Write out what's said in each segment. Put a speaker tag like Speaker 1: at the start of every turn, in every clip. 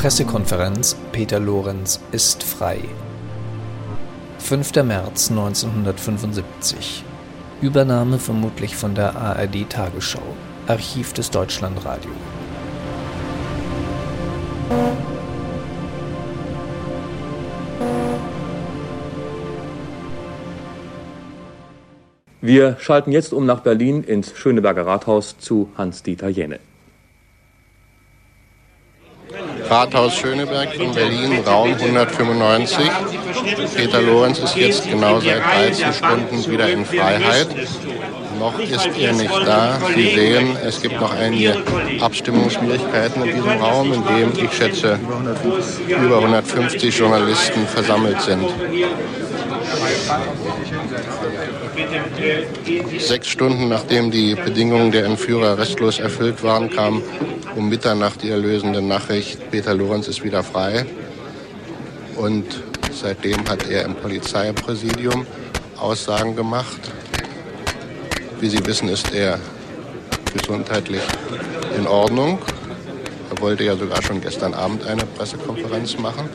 Speaker 1: Pressekonferenz Peter Lorenz ist frei. 5. März 1975. Übernahme vermutlich von der ARD Tagesschau. Archiv des Deutschlandradio.
Speaker 2: Wir schalten jetzt um nach Berlin ins Schöneberger Rathaus zu Hans-Dieter Jenne.
Speaker 3: Rathaus Schöneberg in Berlin, Raum 195. Peter Lorenz ist jetzt genau seit 13 Stunden wieder in Freiheit. Noch ist er nicht da. Sie sehen, es gibt noch einige Abstimmungsschwierigkeiten in diesem Raum, in dem ich schätze über 150 Journalisten versammelt sind. Sechs Stunden nachdem die Bedingungen der Entführer restlos erfüllt waren, kam um Mitternacht die erlösende Nachricht, Peter Lorenz ist wieder frei. Und seitdem hat er im Polizeipräsidium Aussagen gemacht. Wie Sie wissen, ist er gesundheitlich in Ordnung. Er wollte ja sogar schon gestern Abend eine Pressekonferenz machen,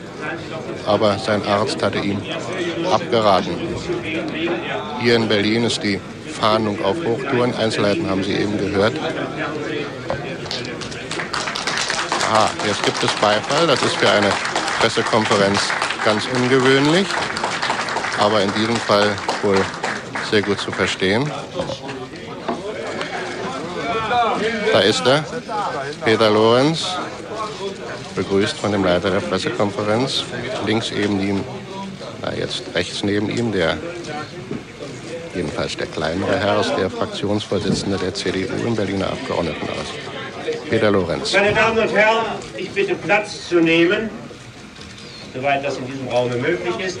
Speaker 3: aber sein Arzt hatte ihm abgeraten. Hier in Berlin ist die Fahndung auf Hochtouren. Einzelheiten haben Sie eben gehört. Aha, jetzt gibt es Beifall. Das ist für eine Pressekonferenz ganz ungewöhnlich, aber in diesem Fall wohl sehr gut zu verstehen. Da ist er, Peter Lorenz, begrüßt von dem Leiter der Pressekonferenz. Links eben ihm, na jetzt rechts neben ihm, der jedenfalls der kleinere Herr ist der Fraktionsvorsitzende der CDU im Berliner Abgeordnetenhaus. Peter Lorenz.
Speaker 4: Meine Damen und Herren, ich bitte Platz zu nehmen, soweit das in diesem Raum möglich ist.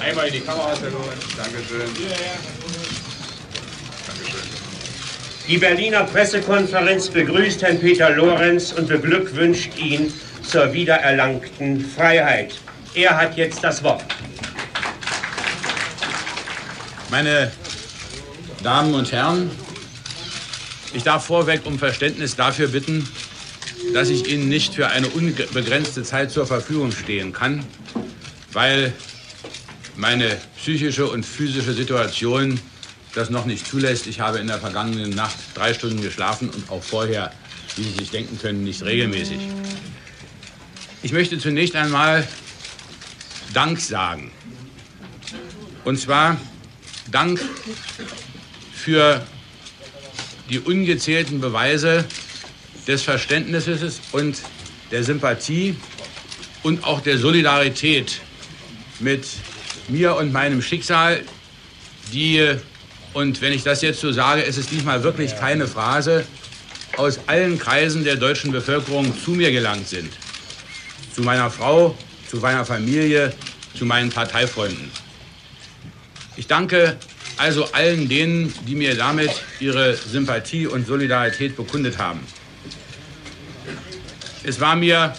Speaker 5: Einmal in die Kamera, Herr Lorenz. Dankeschön.
Speaker 4: Die Berliner Pressekonferenz begrüßt Herrn Peter Lorenz und beglückwünscht ihn zur wiedererlangten Freiheit. Er hat jetzt das Wort.
Speaker 5: Meine Damen und Herren, ich darf vorweg um Verständnis dafür bitten, dass ich Ihnen nicht für eine unbegrenzte Zeit zur Verfügung stehen kann, weil meine psychische und physische Situation das noch nicht zulässt. Ich habe in der vergangenen Nacht drei Stunden geschlafen und auch vorher, wie Sie sich denken können, nicht regelmäßig. Ich möchte zunächst einmal Dank sagen. Und zwar Dank für die ungezählten Beweise des Verständnisses und der Sympathie und auch der Solidarität mit mir und meinem Schicksal, die, und wenn ich das jetzt so sage, ist es diesmal wirklich keine Phrase, aus allen Kreisen der deutschen Bevölkerung zu mir gelangt sind. Zu meiner Frau, zu meiner Familie, zu meinen Parteifreunden. Ich danke also allen denen, die mir damit ihre Sympathie und Solidarität bekundet haben. Es war mir,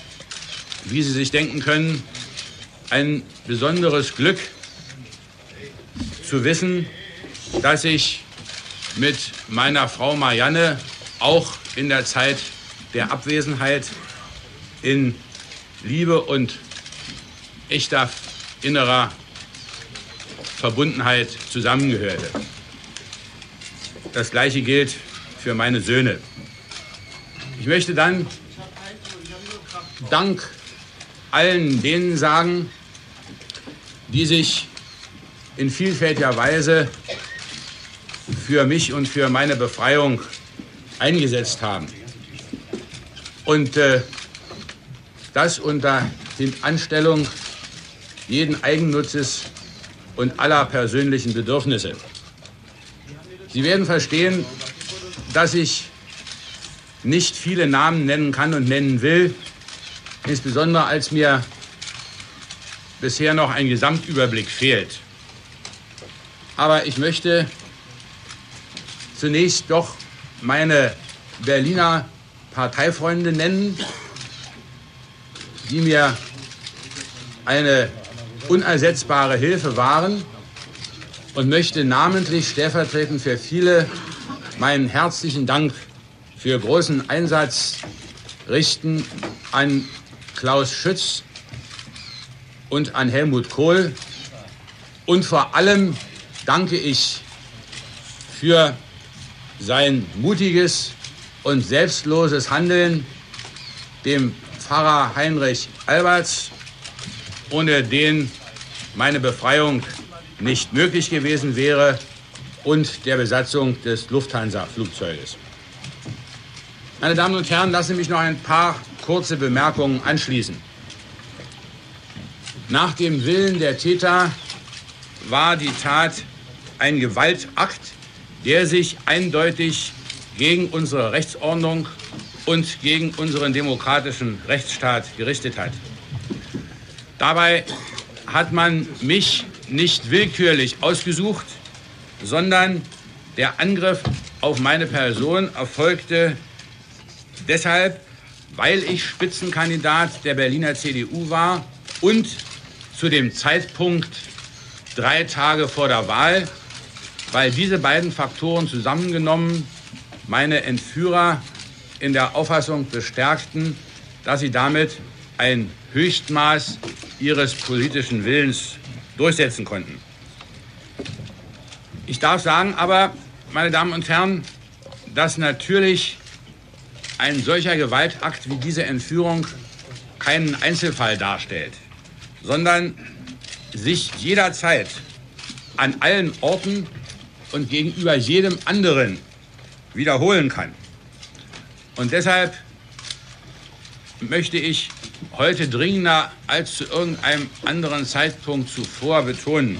Speaker 5: wie Sie sich denken können, ein besonderes Glück zu wissen, dass ich mit meiner Frau Marianne auch in der Zeit der Abwesenheit in Liebe und echter innerer Verbundenheit zusammengehörte. Das Gleiche gilt für meine Söhne. Ich möchte dann Dank allen denen sagen, die sich in vielfältiger Weise für mich und für meine Befreiung eingesetzt haben. Und äh, das unter Anstellung jeden Eigennutzes und aller persönlichen Bedürfnisse. Sie werden verstehen, dass ich nicht viele Namen nennen kann und nennen will, insbesondere als mir bisher noch ein Gesamtüberblick fehlt. Aber ich möchte zunächst doch meine Berliner Parteifreunde nennen, die mir eine unersetzbare Hilfe waren und möchte namentlich stellvertretend für viele meinen herzlichen Dank für großen Einsatz richten an Klaus Schütz und an Helmut Kohl. Und vor allem danke ich für sein mutiges und selbstloses Handeln dem Pfarrer Heinrich Alberts, ohne den meine Befreiung nicht möglich gewesen wäre und der Besatzung des Lufthansa-Flugzeuges. Meine Damen und Herren, lassen Sie mich noch ein paar kurze Bemerkungen anschließen. Nach dem Willen der Täter war die Tat ein Gewaltakt, der sich eindeutig gegen unsere Rechtsordnung und gegen unseren demokratischen Rechtsstaat gerichtet hat. Dabei hat man mich nicht willkürlich ausgesucht, sondern der Angriff auf meine Person erfolgte deshalb, weil ich Spitzenkandidat der Berliner CDU war und zu dem Zeitpunkt drei Tage vor der Wahl, weil diese beiden Faktoren zusammengenommen meine Entführer in der Auffassung bestärkten, dass sie damit ein Höchstmaß ihres politischen Willens durchsetzen konnten. Ich darf sagen aber, meine Damen und Herren, dass natürlich ein solcher Gewaltakt wie diese Entführung keinen Einzelfall darstellt, sondern sich jederzeit an allen Orten und gegenüber jedem anderen wiederholen kann. Und deshalb möchte ich heute dringender als zu irgendeinem anderen Zeitpunkt zuvor betonen,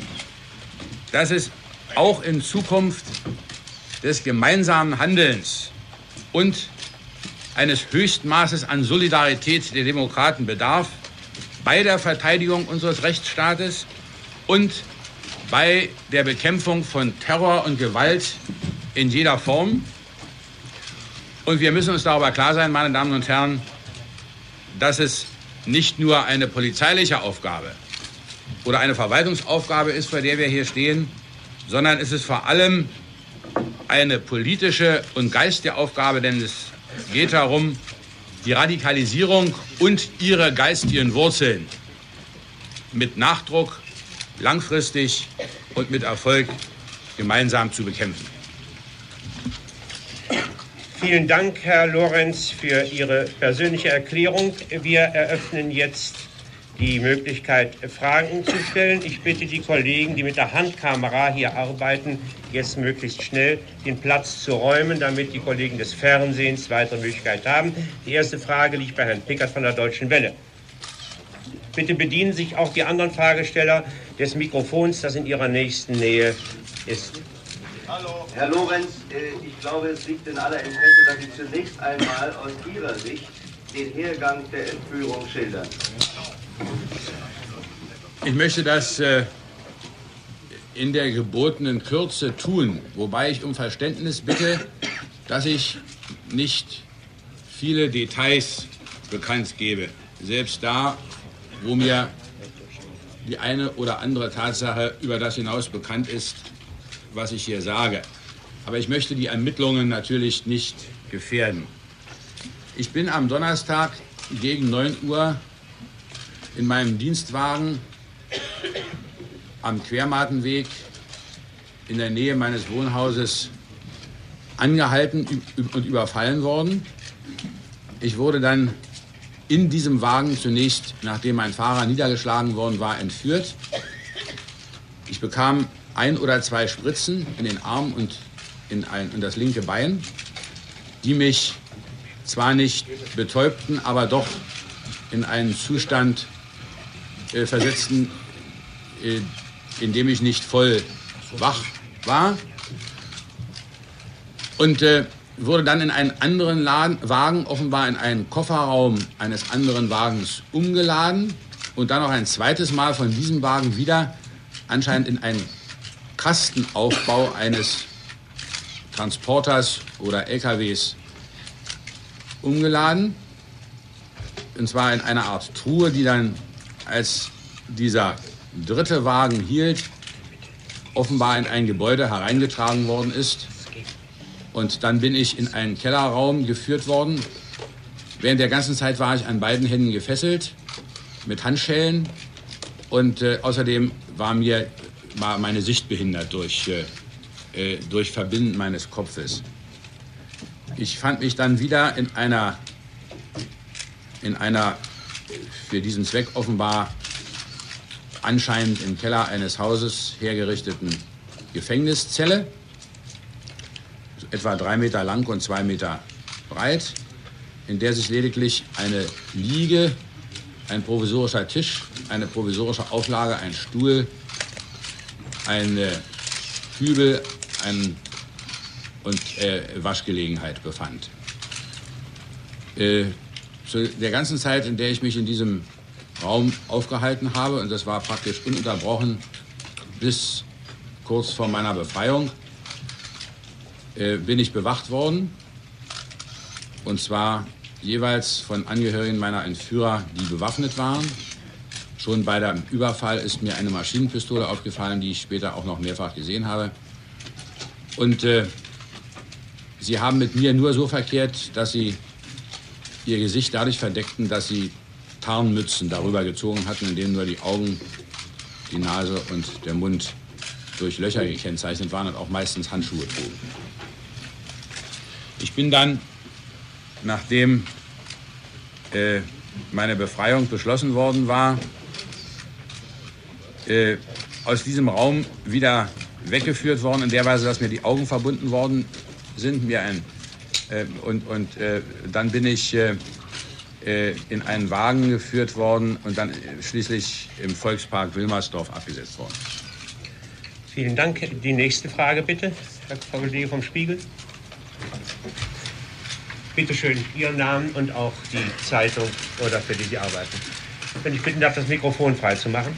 Speaker 5: dass es auch in Zukunft des gemeinsamen Handelns und eines Höchstmaßes an Solidarität der Demokraten bedarf bei der Verteidigung unseres Rechtsstaates und bei der Bekämpfung von Terror und Gewalt in jeder Form. Und wir müssen uns darüber klar sein, meine Damen und Herren, dass es nicht nur eine polizeiliche Aufgabe oder eine Verwaltungsaufgabe ist, vor der wir hier stehen, sondern es ist vor allem eine politische und geistige Aufgabe, denn es geht darum, die Radikalisierung und ihre geistigen Wurzeln mit Nachdruck, langfristig und mit Erfolg gemeinsam zu bekämpfen.
Speaker 4: Vielen Dank, Herr Lorenz, für Ihre persönliche Erklärung. Wir eröffnen jetzt die Möglichkeit, Fragen zu stellen. Ich bitte die Kollegen, die mit der Handkamera hier arbeiten, jetzt möglichst schnell den Platz zu räumen, damit die Kollegen des Fernsehens weitere Möglichkeit haben. Die erste Frage liegt bei Herrn Pickert von der Deutschen Welle. Bitte bedienen sich auch die anderen Fragesteller des Mikrofons, das in ihrer nächsten Nähe ist.
Speaker 6: Hallo. Herr Lorenz, äh, ich glaube, es liegt in aller Interesse, dass Sie zunächst einmal aus Ihrer Sicht den Hergang der Entführung schildern.
Speaker 5: Ich möchte das äh, in der gebotenen Kürze tun, wobei ich um Verständnis bitte, dass ich nicht viele Details bekannt gebe, selbst da, wo mir die eine oder andere Tatsache über das hinaus bekannt ist, was ich hier sage. Aber ich möchte die Ermittlungen natürlich nicht gefährden. Ich bin am Donnerstag gegen 9 Uhr in meinem Dienstwagen am Quermatenweg in der Nähe meines Wohnhauses angehalten und überfallen worden. Ich wurde dann in diesem Wagen zunächst, nachdem mein Fahrer niedergeschlagen worden war, entführt. Ich bekam ein oder zwei Spritzen in den Arm und in, ein, in das linke Bein, die mich zwar nicht betäubten, aber doch in einen Zustand äh, versetzten, äh, in dem ich nicht voll wach war. Und äh, wurde dann in einen anderen Laden, Wagen, offenbar in einen Kofferraum eines anderen Wagens umgeladen und dann noch ein zweites Mal von diesem Wagen wieder anscheinend in einen Kastenaufbau eines Transporters oder LKWs umgeladen. Und zwar in einer Art Truhe, die dann, als dieser dritte Wagen hielt, offenbar in ein Gebäude hereingetragen worden ist. Und dann bin ich in einen Kellerraum geführt worden. Während der ganzen Zeit war ich an beiden Händen gefesselt. mit Handschellen und äh, außerdem war mir war meine Sicht behindert durch, äh, äh, durch Verbinden meines Kopfes. Ich fand mich dann wieder in einer, in einer für diesen Zweck offenbar anscheinend im Keller eines Hauses hergerichteten Gefängniszelle, etwa drei Meter lang und zwei Meter breit, in der sich lediglich eine Liege, ein provisorischer Tisch, eine provisorische Auflage, ein Stuhl, eine Kübel ein, und äh, Waschgelegenheit befand. Äh, zu der ganzen Zeit, in der ich mich in diesem Raum aufgehalten habe, und das war praktisch ununterbrochen bis kurz vor meiner Befreiung, äh, bin ich bewacht worden. Und zwar jeweils von Angehörigen meiner Entführer, die bewaffnet waren. Schon bei dem Überfall ist mir eine Maschinenpistole aufgefallen, die ich später auch noch mehrfach gesehen habe. Und äh, sie haben mit mir nur so verkehrt, dass sie ihr Gesicht dadurch verdeckten, dass sie Tarnmützen darüber gezogen hatten, in denen nur die Augen, die Nase und der Mund durch Löcher gekennzeichnet waren und auch meistens Handschuhe trugen. Ich bin dann, nachdem äh, meine Befreiung beschlossen worden war, äh, aus diesem Raum wieder weggeführt worden, in der Weise, dass mir die Augen verbunden worden sind. Mir ein, äh, und und äh, dann bin ich äh, äh, in einen Wagen geführt worden und dann schließlich im Volkspark Wilmersdorf abgesetzt worden.
Speaker 4: Vielen Dank. Die nächste Frage bitte, Herr Kollege vom Spiegel. Bitte schön, Ihren Namen und auch die Zeitung oder für die Sie arbeiten. Wenn ich bitten darf, das Mikrofon freizumachen.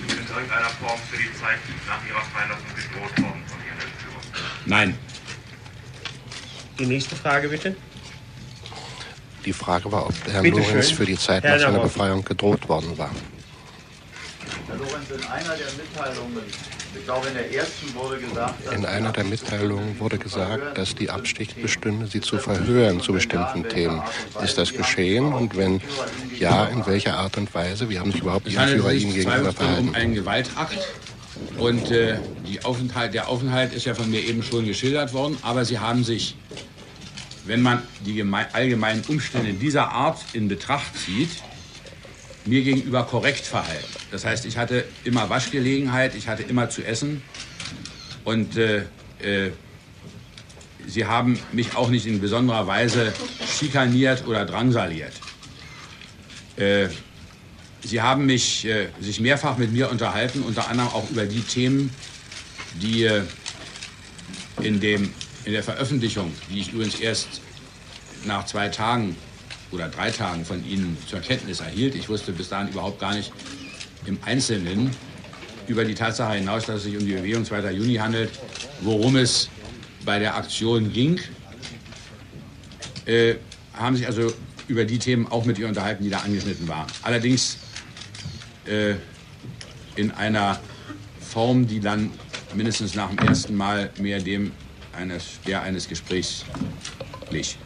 Speaker 7: in irgendeiner Form für die Zeit nach Ihrer Freilassung gedroht worden von Ihren Entführern?
Speaker 5: Nein.
Speaker 4: Die nächste Frage bitte.
Speaker 3: Die Frage war, ob Herr
Speaker 4: Bitte
Speaker 3: Lorenz
Speaker 4: schön.
Speaker 3: für die Zeit
Speaker 4: Herr
Speaker 3: nach seiner. Befreiung gedroht worden war.
Speaker 6: Herr Lorenz, in einer der Mitteilungen, in
Speaker 3: einer der Mitteilungen wurde gesagt, dass die Absicht bestünde, sie zu verhören zu bestimmten Themen. Ist das geschehen? Und wenn ja, in welcher Art und Weise? Wie haben sich überhaupt die
Speaker 5: sich
Speaker 3: Ihnen gegenüber
Speaker 5: zweifellos um
Speaker 3: verhalten?
Speaker 5: einen Gewaltakt. Und äh, die Aufenthalt, der Aufenthalt ist ja von mir eben schon geschildert worden. Aber sie haben sich, wenn man die geme- allgemeinen Umstände dieser Art in Betracht zieht, mir gegenüber korrekt verhalten. Das heißt, ich hatte immer Waschgelegenheit, ich hatte immer zu essen. Und äh, äh, sie haben mich auch nicht in besonderer Weise schikaniert oder drangsaliert. Äh, Sie haben mich, äh, sich mehrfach mit mir unterhalten, unter anderem auch über die Themen, die äh, in, dem, in der Veröffentlichung, die ich übrigens erst nach zwei Tagen oder drei Tagen von Ihnen zur Kenntnis erhielt. Ich wusste bis dahin überhaupt gar nicht im Einzelnen über die Tatsache hinaus, dass es sich um die Bewegung 2. Juni handelt, worum es bei der Aktion ging. Äh, haben sich also über die Themen auch mit ihr unterhalten, die da angeschnitten waren. Allerdings äh, in einer Form, die dann mindestens nach dem ersten Mal mehr dem eines, der eines Gesprächs glich.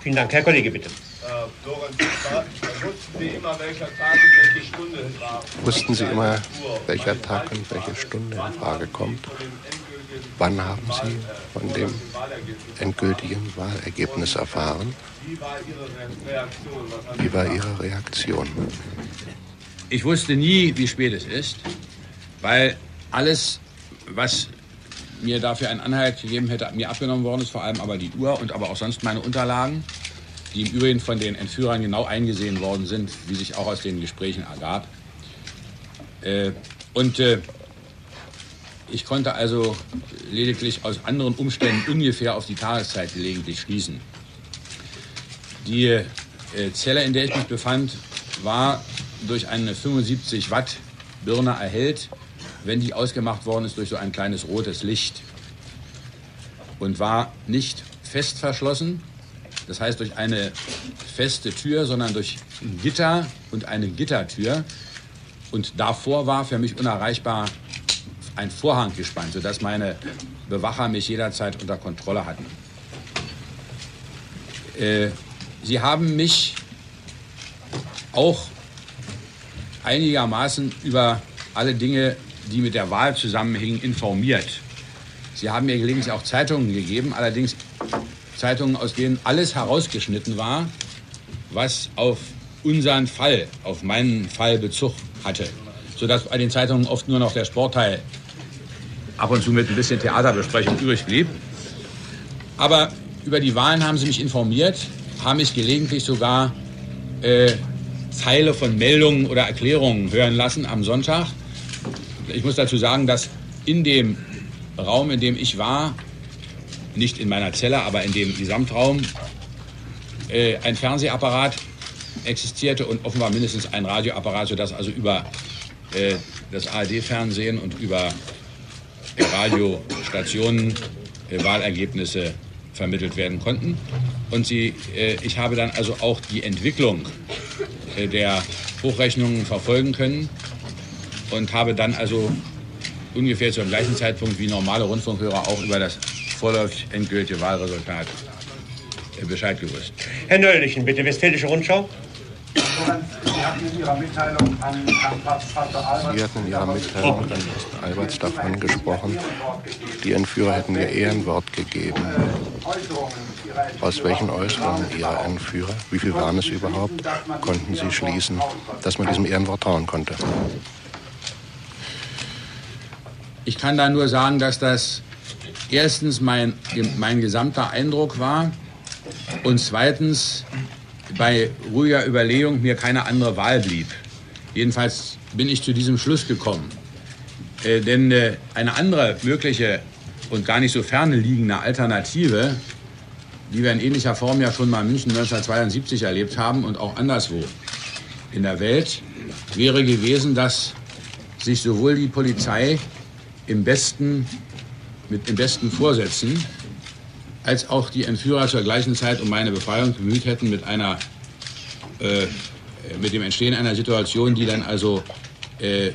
Speaker 4: Vielen Dank. Herr Kollege, bitte.
Speaker 8: Wussten Sie immer, welcher Tag und welche Stunde in war?
Speaker 3: Wussten Sie immer, welcher Tag und welche Stunde in Frage kommt? Wann haben Sie von dem endgültigen Wahlergebnis erfahren?
Speaker 8: Wie war Ihre Reaktion? Was haben
Speaker 3: Wie war Ihre Reaktion?
Speaker 5: Ich wusste nie, wie spät es ist, weil alles, was mir dafür einen Anhalt gegeben hätte, mir abgenommen worden ist, vor allem aber die Uhr und aber auch sonst meine Unterlagen, die im Übrigen von den Entführern genau eingesehen worden sind, wie sich auch aus den Gesprächen ergab. Äh, und äh, ich konnte also lediglich aus anderen Umständen ungefähr auf die Tageszeit gelegentlich schließen. Die äh, Zelle, in der ich mich befand, war durch eine 75 Watt Birne erhellt, wenn die ausgemacht worden ist durch so ein kleines rotes Licht und war nicht fest verschlossen, das heißt durch eine feste Tür, sondern durch ein Gitter und eine Gittertür. Und davor war für mich unerreichbar ein Vorhang gespannt, sodass meine Bewacher mich jederzeit unter Kontrolle hatten. Äh, Sie haben mich auch einigermaßen über alle Dinge, die mit der Wahl zusammenhingen, informiert. Sie haben mir gelegentlich auch Zeitungen gegeben, allerdings Zeitungen, aus denen alles herausgeschnitten war, was auf unseren Fall, auf meinen Fall Bezug hatte. Sodass bei den Zeitungen oft nur noch der Sportteil ab und zu mit ein bisschen Theaterbesprechung übrig blieb. Aber über die Wahlen haben sie mich informiert, haben mich gelegentlich sogar äh, Teile von Meldungen oder Erklärungen hören lassen am Sonntag. Ich muss dazu sagen, dass in dem Raum, in dem ich war, nicht in meiner Zelle, aber in dem Gesamtraum, äh, ein Fernsehapparat existierte und offenbar mindestens ein Radioapparat, sodass also über äh, das ARD-Fernsehen und über Radiostationen äh, Wahlergebnisse vermittelt werden konnten. Und sie, äh, ich habe dann also auch die Entwicklung äh, der Hochrechnungen verfolgen können und habe dann also ungefähr zum gleichen Zeitpunkt wie normale Rundfunkhörer auch über das vorläufig endgültige Wahlresultat äh, Bescheid gewusst.
Speaker 4: Herr Nölllichen, bitte, Westfälische Rundschau.
Speaker 3: Sie hatten in Ihrer Mitteilung an Herrn Pastor Alberts davon gesprochen, die Entführer hätten ihr Ehrenwort gegeben. Aus welchen Äußerungen ihrer Entführer, wie viel waren es überhaupt, konnten Sie schließen, dass man diesem Ehrenwort trauen konnte?
Speaker 5: Ich kann da nur sagen, dass das erstens mein, mein gesamter Eindruck war und zweitens bei ruhiger Überlegung mir keine andere Wahl blieb. Jedenfalls bin ich zu diesem Schluss gekommen. Äh, denn äh, eine andere mögliche und gar nicht so ferne liegende Alternative, die wir in ähnlicher Form ja schon mal in München 1972 erlebt haben und auch anderswo in der Welt, wäre gewesen, dass sich sowohl die Polizei im besten, mit den besten Vorsätzen als auch die Entführer zur gleichen Zeit um meine Befreiung bemüht hätten mit einer äh, mit dem Entstehen einer Situation, die dann also äh,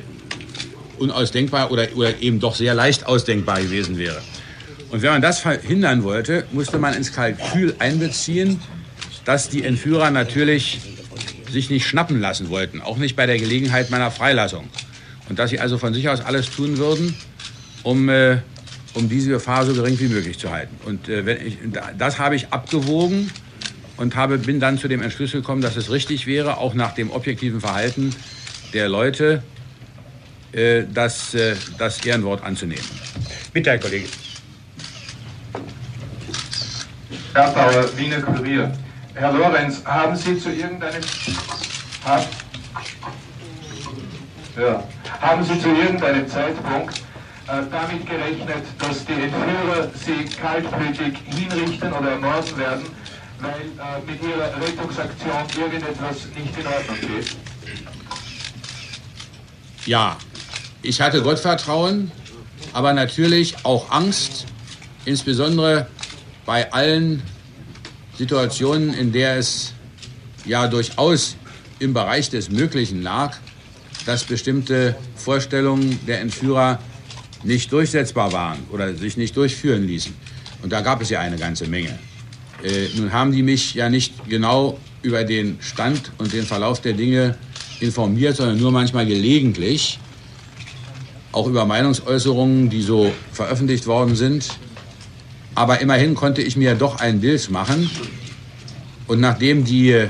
Speaker 5: unausdenkbar oder, oder eben doch sehr leicht ausdenkbar gewesen wäre. Und wenn man das verhindern wollte, musste man ins Kalkül einbeziehen, dass die Entführer natürlich sich nicht schnappen lassen wollten, auch nicht bei der Gelegenheit meiner Freilassung. Und dass sie also von sich aus alles tun würden, um äh, um diese Gefahr so gering wie möglich zu halten. Und äh, wenn ich, das habe ich abgewogen und habe, bin dann zu dem Entschluss gekommen, dass es richtig wäre, auch nach dem objektiven Verhalten der Leute, äh, das, äh, das Ehrenwort anzunehmen.
Speaker 4: Bitte, Herr Kollege.
Speaker 8: Herr Bauer, Wiener Kurier. Herr Lorenz, haben Sie zu irgendeinem... Haben, ja, haben Sie zu irgendeinem Zeitpunkt damit gerechnet, dass die Entführer sie kaltblütig hinrichten oder ermorden werden, weil äh, mit ihrer Rettungsaktion irgendetwas nicht in Ordnung geht?
Speaker 5: Ja, ich hatte Gottvertrauen, aber natürlich auch Angst, insbesondere bei allen Situationen, in der es ja durchaus im Bereich des Möglichen lag, dass bestimmte Vorstellungen der Entführer nicht durchsetzbar waren oder sich nicht durchführen ließen. Und da gab es ja eine ganze Menge. Äh, nun haben die mich ja nicht genau über den Stand und den Verlauf der Dinge informiert, sondern nur manchmal gelegentlich, auch über Meinungsäußerungen, die so veröffentlicht worden sind. Aber immerhin konnte ich mir doch ein Bild machen. Und nachdem die, äh,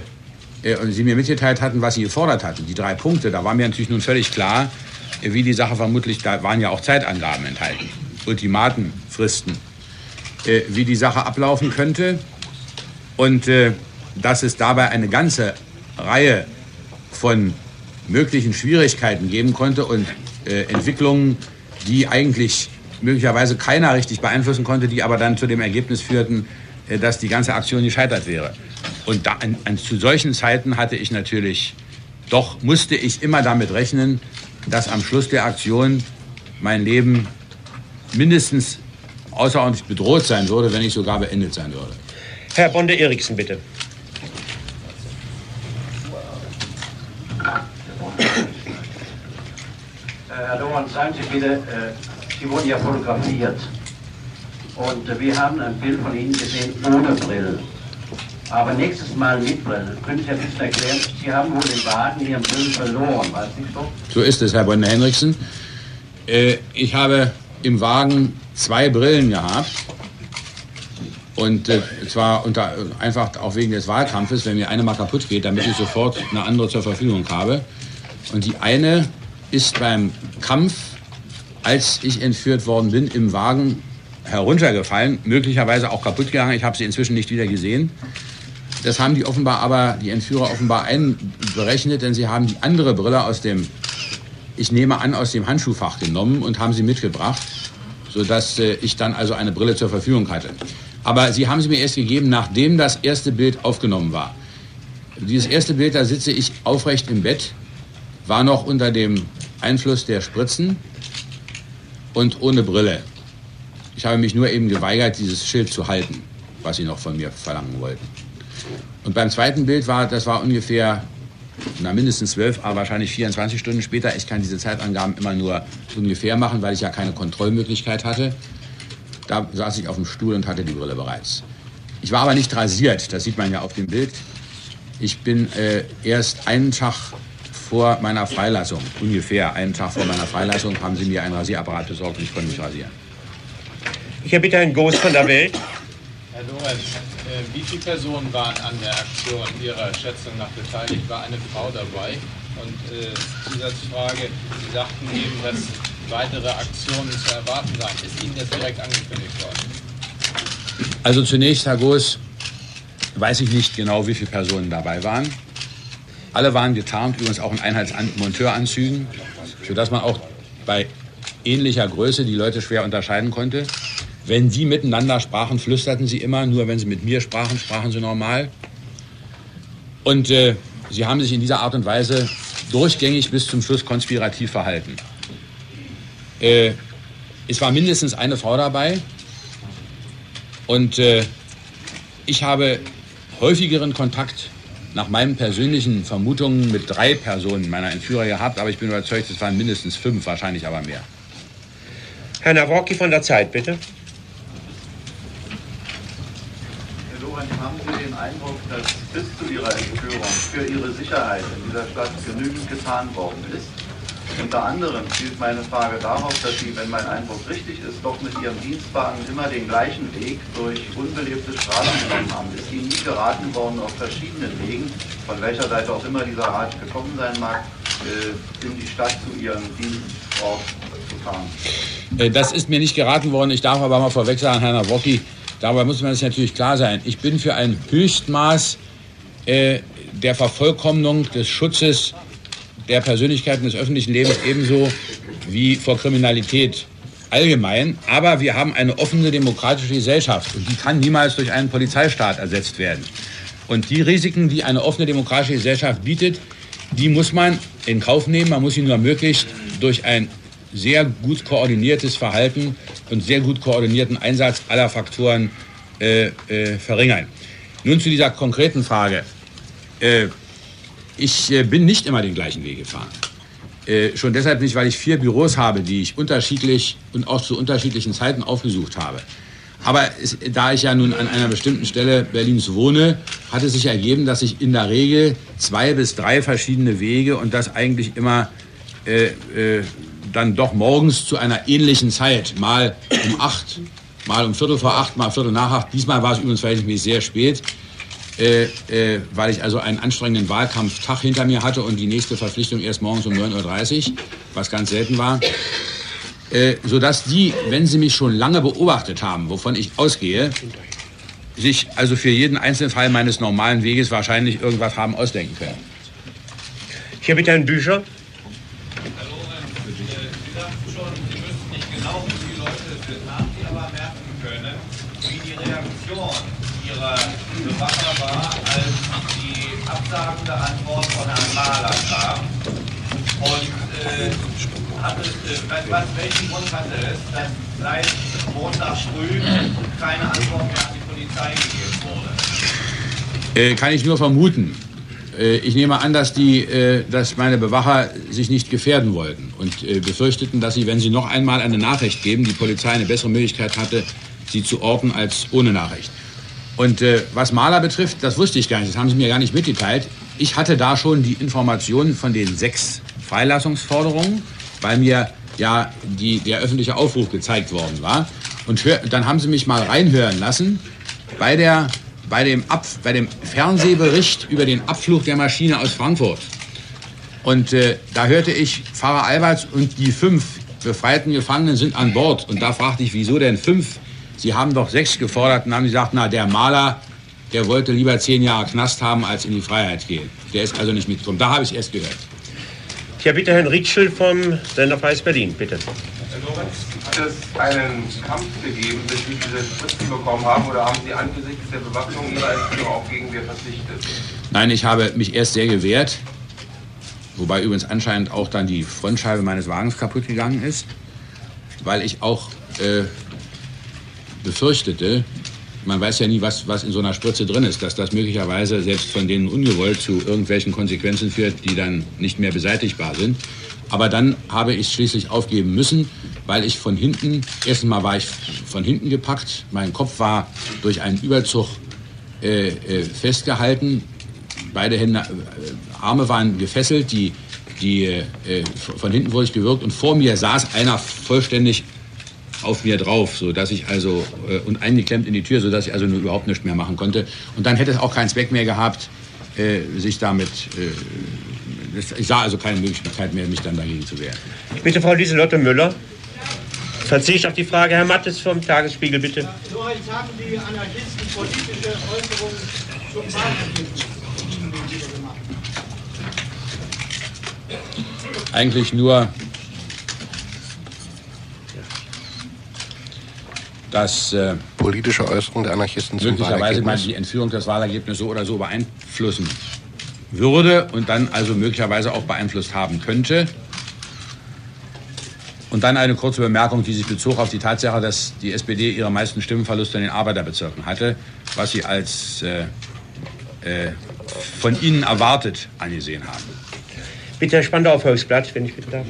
Speaker 5: sie mir mitgeteilt hatten, was sie gefordert hatten, die drei Punkte, da war mir natürlich nun völlig klar, wie die Sache vermutlich, da waren ja auch Zeitangaben enthalten, Ultimaten, Fristen, äh, wie die Sache ablaufen könnte. Und äh, dass es dabei eine ganze Reihe von möglichen Schwierigkeiten geben konnte und äh, Entwicklungen, die eigentlich möglicherweise keiner richtig beeinflussen konnte, die aber dann zu dem Ergebnis führten, dass die ganze Aktion gescheitert wäre. Und da, an, an, zu solchen Zeiten hatte ich natürlich, doch musste ich immer damit rechnen, dass am Schluss der Aktion mein Leben mindestens außerordentlich bedroht sein würde, wenn nicht sogar beendet sein würde.
Speaker 4: Herr Bonde-Eriksen, bitte.
Speaker 6: Äh, Herr Lorenz, sagen Sie bitte, äh, Sie wurden ja fotografiert. Und wir haben ein Bild von Ihnen gesehen ohne Brille. Aber nächstes Mal mit Brille. Können Sie ein bisschen erklären? Sie haben wohl den Wagen Ihren Brillen verloren, war es nicht so?
Speaker 5: So ist es, Herr Bonner Henriksen. Äh, ich habe im Wagen zwei Brillen gehabt. Und äh, zwar unter, einfach auch wegen des Wahlkampfes, wenn mir eine mal kaputt geht, damit ich sofort eine andere zur Verfügung habe. Und die eine ist beim Kampf, als ich entführt worden bin, im Wagen heruntergefallen, möglicherweise auch kaputt gegangen. Ich habe sie inzwischen nicht wieder gesehen. Das haben die offenbar aber, die Entführer offenbar einberechnet, denn sie haben die andere Brille aus dem, ich nehme an, aus dem Handschuhfach genommen und haben sie mitgebracht, sodass äh, ich dann also eine Brille zur Verfügung hatte. Aber sie haben sie mir erst gegeben, nachdem das erste Bild aufgenommen war. Dieses erste Bild, da sitze ich aufrecht im Bett, war noch unter dem Einfluss der Spritzen und ohne Brille. Ich habe mich nur eben geweigert, dieses Schild zu halten, was sie noch von mir verlangen wollten. Und beim zweiten Bild war, das war ungefähr, na mindestens zwölf, aber wahrscheinlich 24 Stunden später. Ich kann diese Zeitangaben immer nur ungefähr machen, weil ich ja keine Kontrollmöglichkeit hatte. Da saß ich auf dem Stuhl und hatte die Brille bereits. Ich war aber nicht rasiert, das sieht man ja auf dem Bild. Ich bin äh, erst einen Tag vor meiner Freilassung, ungefähr einen Tag vor meiner Freilassung, haben sie mir einen Rasierapparat besorgt und ich konnte mich rasieren.
Speaker 4: Ich erbitte einen Ghost von der Welt.
Speaker 9: Herr Lorenz, wie viele Personen waren an der Aktion Ihrer Schätzung nach beteiligt? War eine Frau dabei? Und äh, Zusatzfrage, Sie sagten eben, dass weitere Aktionen zu erwarten seien. Ist Ihnen das direkt angekündigt worden?
Speaker 5: Also zunächst, Herr Goos, weiß ich nicht genau, wie viele Personen dabei waren. Alle waren getarnt, übrigens auch in Einheitsmonteuranzügen, sodass man auch bei ähnlicher Größe die Leute schwer unterscheiden konnte. Wenn sie miteinander sprachen, flüsterten sie immer, nur wenn sie mit mir sprachen, sprachen sie normal. Und äh, sie haben sich in dieser Art und Weise durchgängig bis zum Schluss konspirativ verhalten. Äh, es war mindestens eine Frau dabei und äh, ich habe häufigeren Kontakt nach meinen persönlichen Vermutungen mit drei Personen meiner Entführer gehabt, aber ich bin überzeugt, es waren mindestens fünf, wahrscheinlich aber mehr.
Speaker 4: Herr Nawrocki von der Zeit, bitte.
Speaker 6: Herr Lorenz, haben Sie den Eindruck, dass bis zu Ihrer Entführung für Ihre Sicherheit in dieser Stadt genügend getan worden ist? Unter anderem zielt meine Frage darauf, dass Sie, wenn mein Eindruck richtig ist, doch mit Ihrem Dienstwagen immer den gleichen Weg durch unbelebte Straßen genommen haben. Ist Ihnen nie geraten worden, auf verschiedenen Wegen, von welcher Seite auch immer dieser Rat gekommen sein mag, äh, in die Stadt zu Ihrem Dienstort zu fahren?
Speaker 5: Äh, Das ist mir nicht geraten worden. Ich darf aber mal vorweg sagen, Herr Nawrocki, darüber muss man sich natürlich klar sein. Ich bin für ein Höchstmaß äh, der Vervollkommnung des Schutzes der Persönlichkeiten des öffentlichen Lebens ebenso wie vor Kriminalität allgemein. Aber wir haben eine offene demokratische Gesellschaft und die kann niemals durch einen Polizeistaat ersetzt werden. Und die Risiken, die eine offene demokratische Gesellschaft bietet, die muss man in Kauf nehmen. Man muss sie nur möglichst durch ein sehr gut koordiniertes Verhalten und sehr gut koordinierten Einsatz aller Faktoren äh, äh, verringern. Nun zu dieser konkreten Frage. Äh, ich äh, bin nicht immer den gleichen Weg gefahren. Äh, schon deshalb nicht, weil ich vier Büros habe, die ich unterschiedlich und auch zu unterschiedlichen Zeiten aufgesucht habe. Aber es, da ich ja nun an einer bestimmten Stelle Berlins wohne, hat es sich ergeben, dass ich in der Regel zwei bis drei verschiedene Wege und das eigentlich immer äh, äh, dann doch morgens zu einer ähnlichen Zeit, mal um acht, mal um Viertel vor acht, mal Viertel nach acht. Diesmal war es übrigens verhältnismäßig sehr spät, äh, äh, weil ich also einen anstrengenden Wahlkampftag hinter mir hatte und die nächste Verpflichtung erst morgens um 9.30 Uhr, was ganz selten war. Äh, sodass die, wenn sie mich schon lange beobachtet haben, wovon ich ausgehe, sich also für jeden einzelnen Fall meines normalen Weges wahrscheinlich irgendwas haben ausdenken können.
Speaker 4: Ich erbitte einen Bücher.
Speaker 9: Herr Lorenz, äh, Sie sagten schon, Sie wie viele Leute sind. Haben Sie aber merken können, wie die Reaktion Ihrer Bewacher war, als die absagende Antwort von Herrn Mahler kam? Und äh, hatte, äh, was, welchen Grund hatte es, dass seit Montag früh keine Antwort mehr an die Polizei gegeben wurde?
Speaker 5: Äh, kann ich nur vermuten. Äh, ich nehme an, dass, die, äh, dass meine Bewacher sich nicht gefährden wollten und äh, befürchteten, dass sie, wenn sie noch einmal eine Nachricht geben, die Polizei eine bessere Möglichkeit hatte, sie zu orten als ohne Nachricht. Und was Maler betrifft, das wusste ich gar nicht, das haben Sie mir gar nicht mitgeteilt. Ich hatte da schon die Informationen von den sechs Freilassungsforderungen, weil mir ja die, der öffentliche Aufruf gezeigt worden war. Und dann haben Sie mich mal reinhören lassen bei, der, bei, dem Ab, bei dem Fernsehbericht über den Abflug der Maschine aus Frankfurt. Und äh, da hörte ich, Pfarrer Alberts und die fünf befreiten Gefangenen sind an Bord. Und da fragte ich, wieso denn fünf? Sie haben doch sechs gefordert und haben gesagt, na, der Maler, der wollte lieber zehn Jahre Knast haben, als in die Freiheit gehen. Der ist also nicht mitgekommen. Da habe ich es erst gehört.
Speaker 4: Ja, bitte Herrn Ritschel vom Sender Berlin, bitte.
Speaker 10: Hat es einen Kampf gegeben, bis Sie diese Spritzen bekommen haben, oder haben Sie angesichts der Bewaffnung Ihrer Entführer auf Gegenwehr verzichtet?
Speaker 5: Nein, ich habe mich erst sehr gewehrt, wobei übrigens anscheinend auch dann die Frontscheibe meines Wagens kaputt gegangen ist, weil ich auch äh, befürchtete, man weiß ja nie, was, was in so einer Spritze drin ist, dass das möglicherweise selbst von denen ungewollt zu irgendwelchen Konsequenzen führt, die dann nicht mehr beseitigbar sind. Aber dann habe ich schließlich aufgeben müssen, weil ich von hinten, erstens mal war ich von hinten gepackt, mein Kopf war durch einen Überzug äh, äh, festgehalten, beide Hände, äh, Arme waren gefesselt, die, die, äh, von hinten wurde ich gewürgt und vor mir saß einer vollständig auf mir drauf, so dass ich also äh, und eingeklemmt in die Tür, so dass ich also nur überhaupt nichts mehr machen konnte. Und dann hätte es auch keinen Zweck mehr gehabt, äh, sich damit. Äh, ich sah also keine Möglichkeit mehr, mich dann dagegen zu wehren.
Speaker 4: Bitte Frau Lieselotte Müller. Verzicht auf die Frage. Herr Mattes vom Tagesspiegel, bitte.
Speaker 11: Lorenz, haben die Anarchisten politische Äußerungen zum Wahlkampf
Speaker 5: Eigentlich nur dass äh,
Speaker 3: politische Äußerungen der Anarchisten zum
Speaker 5: möglicherweise mal die Entführung des Wahlergebnisses so oder so beeinflussen würde und dann also möglicherweise auch beeinflusst haben könnte. Und dann eine kurze Bemerkung, die sich bezog auf die Tatsache, dass die SPD ihre meisten Stimmenverluste in den Arbeiterbezirken hatte, was sie als äh, äh, von Ihnen erwartet angesehen haben.
Speaker 4: Bitte Herr Spandau Volksblatt, wenn ich bitte darf.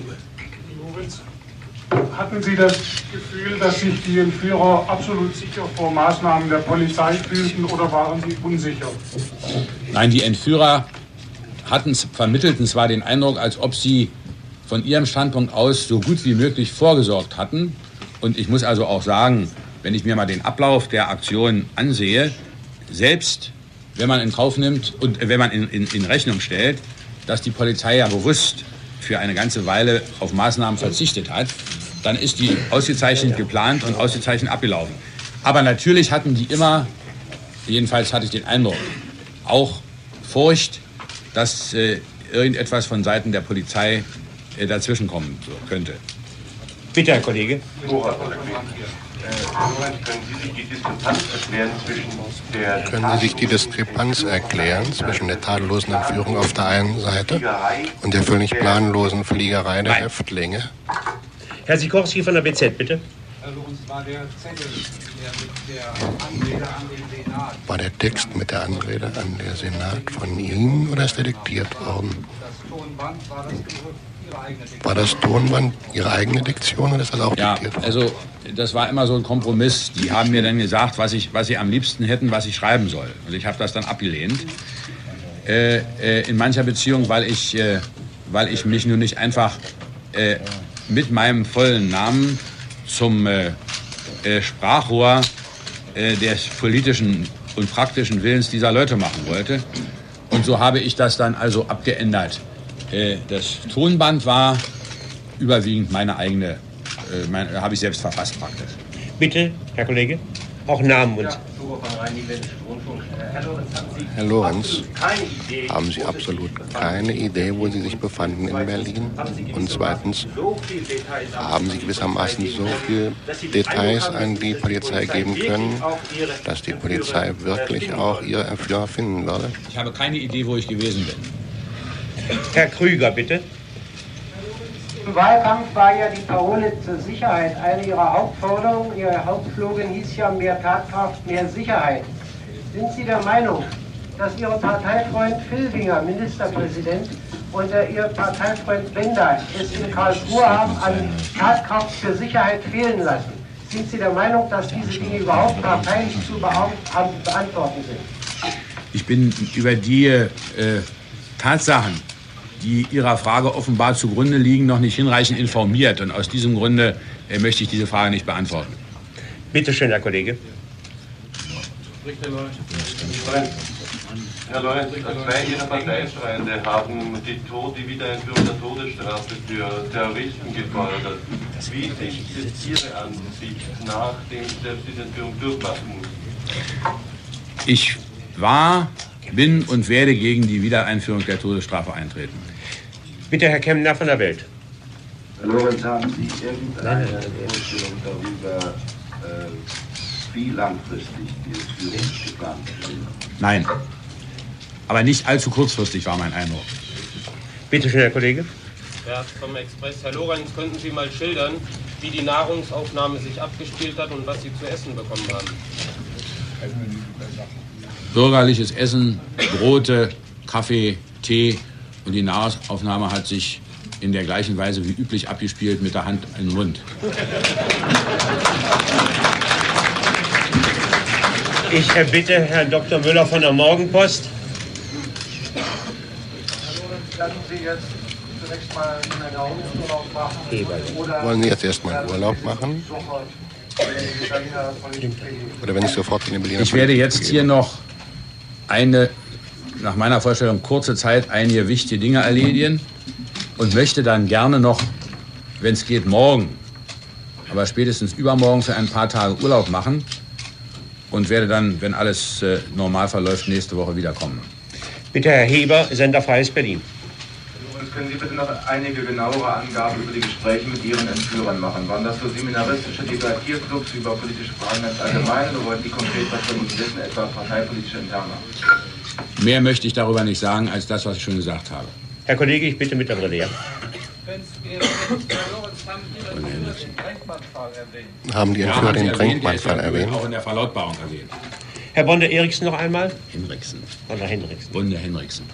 Speaker 12: Hatten Sie das Gefühl, dass sich die Entführer absolut sicher vor Maßnahmen der Polizei fühlten oder waren sie unsicher?
Speaker 5: Nein, die Entführer hatten, vermittelten zwar den Eindruck, als ob sie von ihrem Standpunkt aus so gut wie möglich vorgesorgt hatten. Und ich muss also auch sagen, wenn ich mir mal den Ablauf der Aktion ansehe, selbst wenn man in Kauf nimmt und wenn man in, in, in Rechnung stellt, dass die Polizei ja bewusst für eine ganze Weile auf Maßnahmen verzichtet hat, dann ist die ausgezeichnet geplant und ausgezeichnet abgelaufen. Aber natürlich hatten die immer, jedenfalls hatte ich den Eindruck, auch Furcht, dass äh, irgendetwas von Seiten der Polizei äh, dazwischenkommen könnte.
Speaker 4: Bitte, Herr Kollege.
Speaker 3: Können Sie sich die Diskrepanz erklären zwischen der tadellosen Entführung auf der einen Seite und der völlig planlosen Fliegerei der Häftlinge?
Speaker 4: Herr Sikorski von der BZ, bitte.
Speaker 11: War der Zettel, der mit der Anrede an den Senat.
Speaker 3: War der Text mit der Anrede an den Senat von Ihnen oder ist er diktiert worden?
Speaker 11: Das Tonband war das Ihre eigene Diktion.
Speaker 3: War das Tonband Ihre eigene Diktion oder ist das auch
Speaker 5: Ja,
Speaker 3: diktiert worden?
Speaker 5: also das war immer so ein Kompromiss. Die haben mir dann gesagt, was, ich, was sie am liebsten hätten, was ich schreiben soll. Und ich habe das dann abgelehnt. Äh, äh, in mancher Beziehung, weil ich, äh, weil ich mich nun nicht einfach äh, mit meinem vollen Namen zum äh, äh, Sprachrohr äh, des politischen und praktischen Willens dieser Leute machen wollte. Und so habe ich das dann also abgeändert. Äh, das Tonband war überwiegend meine eigene, äh, mein, habe ich selbst verfasst praktisch.
Speaker 4: Bitte, Herr Kollege. Auch Namen und.
Speaker 3: Herr Lorenz, haben Sie absolut keine Idee, wo Sie sich befanden in Berlin? Und zweitens, haben Sie gewissermaßen so viele Details an die Polizei geben können, dass die Polizei wirklich auch Ihre Entführer finden würde?
Speaker 5: Ich habe keine Idee, wo ich gewesen bin.
Speaker 4: Herr Krüger, bitte.
Speaker 13: Im Wahlkampf war ja die Parole zur Sicherheit eine ihrer Hauptforderungen. Ihr Hauptslogan hieß ja mehr Tatkraft, mehr Sicherheit. Sind Sie der Meinung, dass Ihr Parteifreund Filbinger, Ministerpräsident, und äh, Ihr Parteifreund Bender es in Karlsruhe haben an Tatkraft für Sicherheit fehlen lassen? Sind Sie der Meinung, dass diese Dinge überhaupt parteilich zu beantworten sind?
Speaker 5: Ich bin über die äh, Tatsachen, die Ihrer Frage offenbar zugrunde liegen, noch nicht hinreichend informiert. Und aus diesem Grunde äh, möchte ich diese Frage nicht beantworten.
Speaker 4: Bitte schön, Herr Kollege.
Speaker 6: Herr Lorenz, zwei Ihrer Parteifreunde haben die, Tod, die Wiedereinführung der Todesstrafe für Terroristen gefordert. Wie ist Ihre Ansicht, nachdem selbst diese Entführung durchmachen muss?
Speaker 5: Ich war, bin und werde gegen die Wiedereinführung der Todesstrafe eintreten.
Speaker 4: Bitte, Herr Kemner von der Welt.
Speaker 14: Herr Lorenz, haben Sie irgendeine Vorstellung darüber, äh, wie langfristig die Entführung geplant ist?
Speaker 5: Nein. Aber nicht allzu kurzfristig war mein Eindruck.
Speaker 4: Bitte schön, Herr Kollege.
Speaker 15: Ja, vom Express. Herr Lorenz, könnten Sie mal schildern, wie die Nahrungsaufnahme sich abgespielt hat und was Sie zu essen bekommen haben?
Speaker 5: Bürgerliches Essen, Brote, Kaffee, Tee und die Nahrungsaufnahme hat sich in der gleichen Weise wie üblich abgespielt mit der Hand in den Mund.
Speaker 4: Ich bitte Herrn Dr. Müller von der Morgenpost.
Speaker 11: Können Sie jetzt zunächst mal einen Erholungsurlaub machen? Oder
Speaker 3: Wollen Sie jetzt erstmal einen Urlaub machen? Oder wenn ich sofort in den Berliner
Speaker 5: Ich werde jetzt hier noch eine, nach meiner Vorstellung, kurze Zeit einige wichtige Dinge erledigen und möchte dann gerne noch, wenn es geht, morgen, aber spätestens übermorgen für ein paar Tage Urlaub machen und werde dann, wenn alles äh, normal verläuft, nächste Woche wiederkommen.
Speaker 4: Bitte, Herr Heber, Sender Freies Berlin.
Speaker 10: Und können Sie bitte noch einige genauere Angaben über die Gespräche mit Ihren Entführern machen? Waren das so seminaristische Debattierclubs über politische Fragen ganz allgemein oder wollten die konkret was von Ihnen wissen, etwa parteipolitische Interna?
Speaker 5: Mehr möchte ich darüber nicht sagen, als das, was ich schon gesagt habe.
Speaker 4: Herr Kollege, ich bitte mit der Brille. Ja.
Speaker 3: Haben die
Speaker 5: Ja,
Speaker 3: Entführer
Speaker 5: haben Sie
Speaker 3: den
Speaker 5: erwähnt, ja
Speaker 3: erwähnt?
Speaker 5: Auch in der Verlautbarung erwähnt.
Speaker 4: Herr Bonde Eriksen noch einmal?
Speaker 5: Henriksen.
Speaker 4: Bonde Henriksen.
Speaker 5: Bonde Henriksen.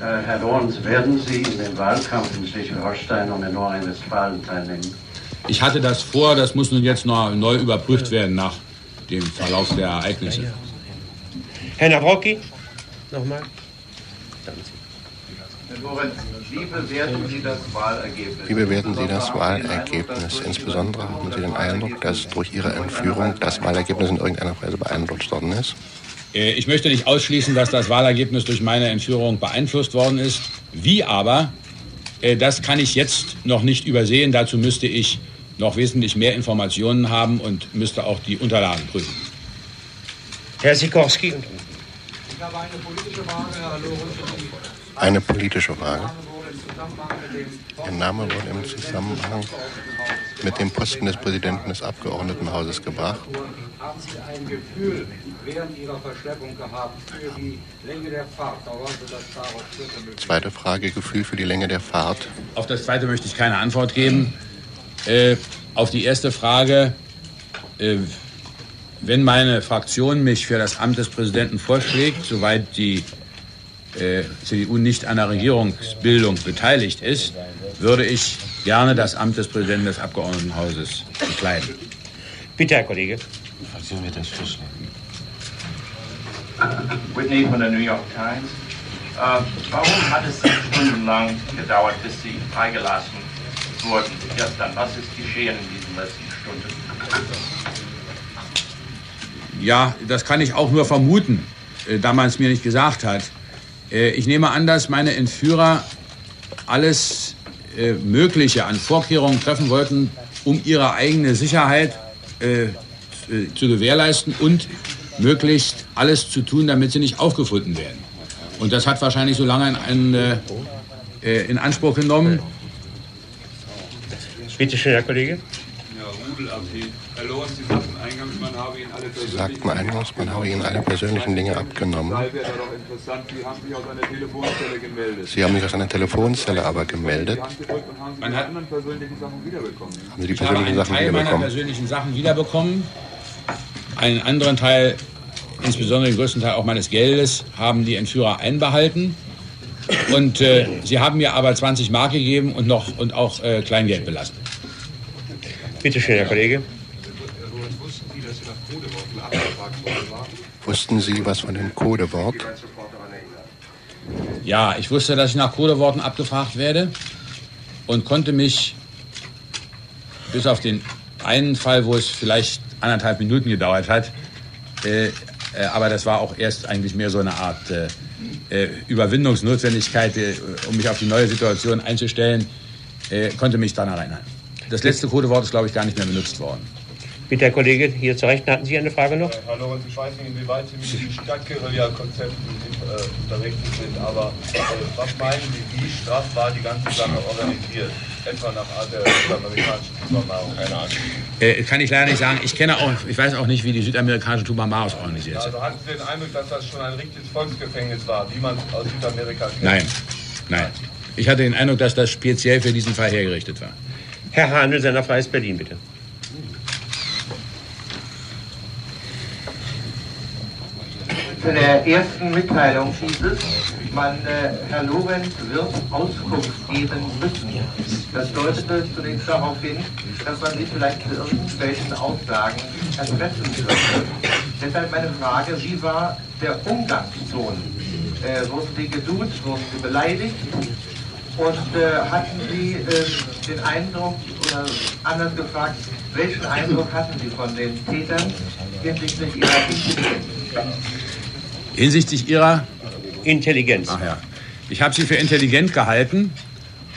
Speaker 14: Äh, Herr Lorenz, werden Sie in den Wahlkampf in Schleswig-Holstein und in Nordrhein-Westfalen teilnehmen?
Speaker 5: Ich hatte das vor, das muss nun jetzt noch neu überprüft werden nach dem Verlauf der Ereignisse.
Speaker 4: Herr Nawrocki? Nochmal?
Speaker 6: Herr Lorenz, wie bewerten Sie das Wahlergebnis?
Speaker 3: Wie bewerten Sie das Wahlergebnis? Insbesondere haben Sie den Eindruck, dass durch Ihre Entführung das Wahlergebnis in irgendeiner Weise beeinflusst worden ist?
Speaker 5: Äh, Ich möchte nicht ausschließen, dass das Wahlergebnis durch meine Entführung beeinflusst worden ist. Wie aber, äh, das kann ich jetzt noch nicht übersehen. Dazu müsste ich noch wesentlich mehr Informationen haben und müsste auch die Unterlagen prüfen.
Speaker 4: Herr Sikorski?
Speaker 11: Ich habe eine politische Frage, Herr Lorenz.
Speaker 3: Eine politische Frage. Ihr Name wurde im Zusammenhang mit dem Posten des Präsidenten des Abgeordnetenhauses gebracht.
Speaker 11: Haben Sie ein Gefühl während Ihrer Verschleppung gehabt für die Länge der Fahrt?
Speaker 3: Zweite Frage, Gefühl für die Länge der Fahrt.
Speaker 5: Auf das zweite möchte ich keine Antwort geben. Äh, auf die erste Frage, äh, wenn meine Fraktion mich für das Amt des Präsidenten vorschlägt, soweit die äh, CDU nicht an der Regierungsbildung beteiligt ist, würde ich gerne das Amt des Präsidenten des Abgeordnetenhauses bekleiden.
Speaker 4: Bitte, Herr Kollege.
Speaker 16: Was sollen wir das vorschlagen?
Speaker 17: Whitney von der New York Times. Äh, warum hat es sechs Stunden lang gedauert, bis Sie freigelassen wurden? Gestern, was ist geschehen in diesen letzten Stunden?
Speaker 5: Ja, das kann ich auch nur vermuten, äh, da man es mir nicht gesagt hat. Äh, ich nehme an, dass meine Entführer alles äh, Mögliche an Vorkehrungen treffen wollten, um ihre eigene Sicherheit zu gewährleisten und möglichst alles zu tun, damit sie nicht aufgefunden werden. Und das hat wahrscheinlich so lange in, in, äh, in Anspruch genommen.
Speaker 4: Bitte schön, Herr Kollege.
Speaker 18: Ja. Herr Lorenz, Sie sagten eingangs, man habe Ihnen alle
Speaker 3: Sie sagten eingangs, man habe Ihnen alle persönlichen Dinge abgenommen.
Speaker 18: Sie haben sich aus einer Telefonzelle gemeldet.
Speaker 3: Sie haben sich aus einer Telefonzelle aber gemeldet.
Speaker 5: Man
Speaker 18: die
Speaker 5: hat-
Speaker 18: anderen persönlichen Sachen wiederbekommen.
Speaker 3: Haben Sie die
Speaker 5: Ich habe
Speaker 3: persönlichen
Speaker 5: einen
Speaker 3: Sachen
Speaker 5: Teil meiner
Speaker 3: wiederbekommen?
Speaker 5: persönlichen Sachen wiederbekommen. Einen anderen Teil, insbesondere den größten Teil auch meines Geldes, haben die Entführer einbehalten. Und äh, sie haben mir aber 20 Mark gegeben und noch und auch äh, Kleingeld belassen.
Speaker 4: Bitte schön, Herr Kollege.
Speaker 18: Wussten Sie, dass Sie nach Codeworten abgefragt worden waren?
Speaker 3: Wussten Sie was von dem Codewort?
Speaker 5: Ja, ich wusste, dass ich nach Codeworten abgefragt werde und konnte mich bis auf den einen Fall, wo es vielleicht anderthalb Minuten gedauert hat, äh, äh, aber das war auch erst eigentlich mehr so eine Art äh, äh Überwindungsnotwendigkeit, äh, um mich auf die neue Situation einzustellen, äh, konnte mich daran erinnern. Das letzte Codewort ist, glaube ich, gar nicht mehr benutzt worden.
Speaker 4: Bitte, Herr Kollege, hier zur Rechten hatten Sie eine Frage noch?
Speaker 18: Herr Lorenz, ich weiß nicht, inwieweit Sie mit den Stadtguerilla-Konzepten äh, unterwegs sind, aber äh, was meinen Sie, wie straff war die ganze Sache organisiert? Etwa nach Art der südamerikanischen Tubamaros? Keine Ahnung.
Speaker 5: Äh, kann ich leider nicht sagen. Ich kenne auch, ich weiß auch nicht, wie die südamerikanische Tubamaros organisiert sind.
Speaker 18: Also hatten Sie den Eindruck, dass das schon ein richtiges Volksgefängnis war, wie man aus Südamerika kennt?
Speaker 5: Nein, nein. Ich hatte den Eindruck, dass das speziell für diesen Fall hergerichtet war.
Speaker 4: Herr Handel, seiner Freies Berlin, bitte.
Speaker 10: Zu der ersten Mitteilung hieß es, man, äh, Herr Lorenz wird Auskunft geben müssen. Das deutete zunächst darauf hin, dass man sich vielleicht zu irgendwelchen Aussagen erpressen würde. Deshalb meine Frage, wie war der Umgangston? Äh, wurden Sie geduzt, wurden Sie beleidigt? Und äh, hatten Sie äh, den Eindruck, oder anders gefragt, welchen Eindruck hatten Sie von den Tätern hinsichtlich ihrer Intelligenz?
Speaker 5: Hinsichtlich Ihrer
Speaker 4: Intelligenz.
Speaker 5: Ach ja. Ich habe Sie für intelligent gehalten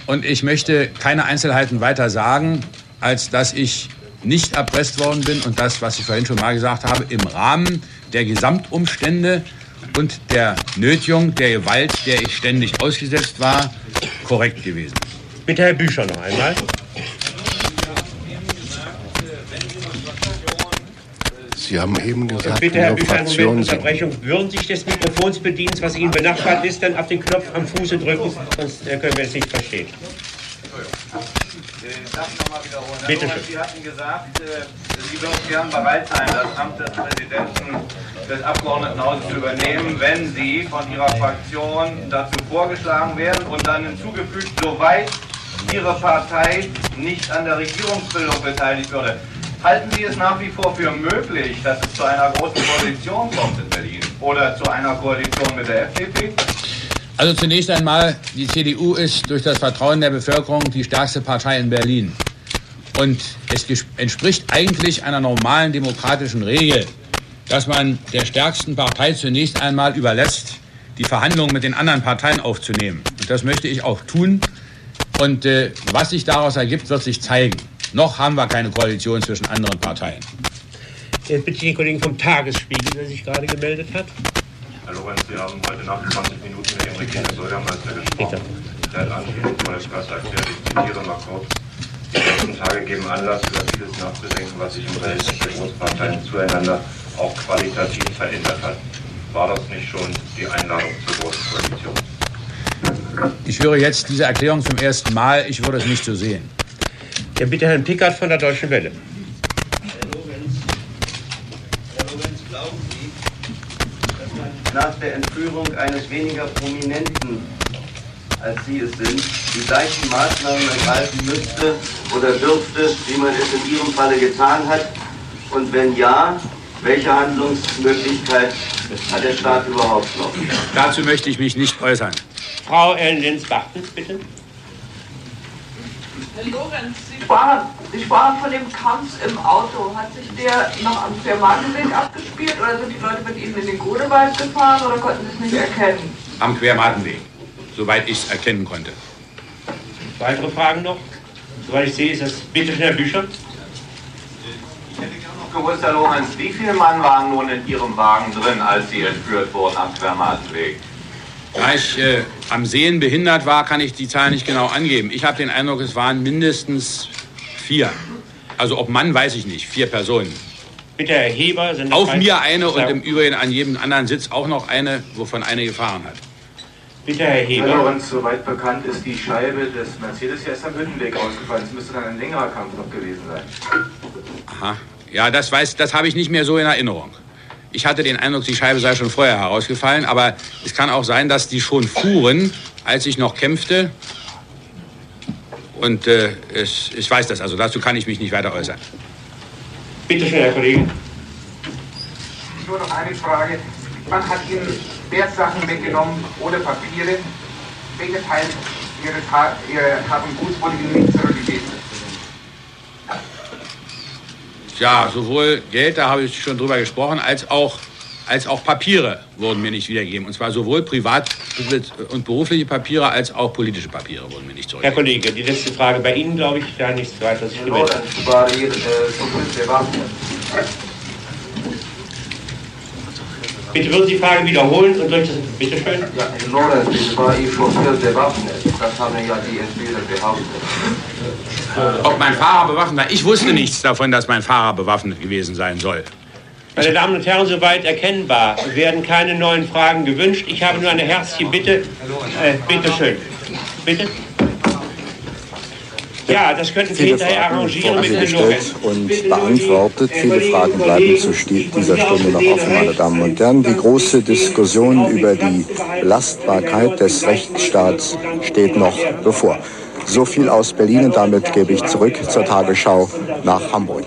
Speaker 5: und ich möchte keine Einzelheiten weiter sagen, als dass ich nicht erpresst worden bin und das, was ich vorhin schon mal gesagt habe, im Rahmen der Gesamtumstände und der Nötigung, der Gewalt, der ich ständig ausgesetzt war, korrekt gewesen.
Speaker 4: Bitte Herr Bücher noch einmal.
Speaker 3: Sie haben eben gesagt,
Speaker 4: Bitte, Herr eine
Speaker 3: Fraktion
Speaker 4: Unterbrechung. Würden Sie sich des Mikrofons bedienen, was Ihnen benachbart ist, dann auf den Knopf am Fuße drücken, sonst äh, können wir es nicht verstehen. Bitte schön.
Speaker 6: Sie hatten gesagt, äh, Sie würden gern bereit sein, das Amt des Präsidenten des Abgeordnetenhauses zu übernehmen, wenn Sie von Ihrer Fraktion dazu vorgeschlagen werden und dann hinzugefügt, soweit Ihre Partei nicht an der Regierungsbildung beteiligt würde. Halten Sie es nach wie vor für möglich, dass es zu einer großen Koalition kommt in Berlin oder zu einer Koalition mit der FDP?
Speaker 5: Also zunächst einmal, die CDU ist durch das Vertrauen der Bevölkerung die stärkste Partei in Berlin. Und es entspricht eigentlich einer normalen demokratischen Regel, dass man der stärksten Partei zunächst einmal überlässt, die Verhandlungen mit den anderen Parteien aufzunehmen. Und das möchte ich auch tun. Und äh, was sich daraus ergibt, wird sich zeigen. Noch haben wir keine Koalition zwischen anderen Parteien.
Speaker 4: Jetzt bitte ich den Kollegen vom Tagesspiegel, der sich gerade gemeldet hat.
Speaker 7: Herr Lorenz, Sie haben heute Nacht 20 Minuten mit dem regierenden Bürgermeister gesprochen. Der hat anschließend vor der erklärt, ich zitiere mal kurz, die letzten Tage geben Anlass, über vieles nachzudenken, was sich im Verhältnis der Großparteien zueinander auch qualitativ verändert hat. War das nicht schon die Einladung zur Großen Koalition?
Speaker 5: Ich höre jetzt diese Erklärung zum ersten Mal. Ich würde es nicht so sehen.
Speaker 4: Ja, bitte Herrn Pickard von der Deutschen Welle.
Speaker 14: nach der Entführung eines weniger Prominenten, als Sie es sind, die gleichen Maßnahmen ergreifen müsste oder dürfte, wie man es in Ihrem Falle getan hat? Und wenn ja, welche Handlungsmöglichkeit hat der Staat überhaupt noch?
Speaker 5: Dazu möchte ich mich nicht äußern.
Speaker 4: Frau Ellen Lenz-Bartels, bitte.
Speaker 16: Herr Lorenz, Sie sprachen, Sie sprachen von dem Kampf im Auto. Hat sich der noch am Quermarkenweg abgespielt oder sind die Leute mit Ihnen in den Godewald gefahren oder konnten Sie es nicht erkennen?
Speaker 5: Am Quermarkenweg, soweit ich es erkennen konnte.
Speaker 4: Weitere Fragen noch? Soweit ich sehe, ist das bitte Herr Bücher.
Speaker 6: Gewusst, Herr Lorenz, wie viele Mann waren nun in Ihrem Wagen drin, als Sie entführt wurden am Quermarkenweg?
Speaker 5: Da ich äh, am Sehen behindert war, kann ich die Zahl nicht genau angeben. Ich habe den Eindruck, es waren mindestens vier. Also ob Mann, weiß ich nicht. Vier Personen.
Speaker 4: Bitte Herr Heber. Sind
Speaker 5: Auf mir eine und im Übrigen an jedem anderen Sitz auch noch eine, wovon eine gefahren hat.
Speaker 4: Bitte Herr Heber.
Speaker 10: Herr Lorenz, soweit bekannt ist die Scheibe des Mercedes hier erst am Hüttenweg ausgefallen. Es müsste dann ein längerer Kampf noch gewesen sein.
Speaker 5: Aha. Ja, das, weiß, das habe ich nicht mehr so in Erinnerung. Ich hatte den Eindruck, die Scheibe sei schon vorher herausgefallen, aber es kann auch sein, dass die schon fuhren, als ich noch kämpfte. Und äh, ich, ich weiß das, also dazu kann ich mich nicht weiter äußern.
Speaker 4: Bitte schön, Herr Kollege.
Speaker 19: Nur noch eine Frage. Man hat Ihnen Wertsachen weggenommen oder Papiere. Welcher Teil Ihres ha Ihrer Hab und Gut wurde Ihnen nicht zurückgegeben?
Speaker 5: Ja, sowohl Geld, da habe ich schon drüber gesprochen, als auch, als auch Papiere wurden mir nicht wiedergegeben. Und zwar sowohl privat und berufliche Papiere als auch politische Papiere wurden mir nicht
Speaker 4: Herr
Speaker 5: zurückgegeben.
Speaker 4: Kollege, die letzte Frage bei Ihnen, glaube ich, da nichts. Ich
Speaker 6: Lorenz war hier äh, zumindest bewaffnet.
Speaker 4: Bitte würden Sie die Frage wiederholen und durch das. Bitte schön.
Speaker 6: Ja, in Lorenz war ihr Chauffeur bewaffnet. Das haben ja die Entführer behauptet.
Speaker 5: Ob mein Fahrer bewaffnet war, ich wusste nichts davon, dass mein Fahrer bewaffnet gewesen sein soll.
Speaker 4: Meine Damen und Herren, soweit erkennbar werden keine neuen Fragen gewünscht. Ich habe nur eine herzliche Bitte. Äh, bitte schön. Bitte? Ja, das könnten Sie
Speaker 20: Viele
Speaker 4: hinterher
Speaker 20: Fragen
Speaker 4: arrangieren
Speaker 20: wurden
Speaker 4: mit
Speaker 20: gestellt und beantwortet. Viele Fragen bleiben zu dieser Stunde noch offen, meine Damen und Herren. Die große Diskussion über die Belastbarkeit des Rechtsstaats steht noch bevor. So viel aus Berlin und damit gebe ich zurück zur Tagesschau nach Hamburg.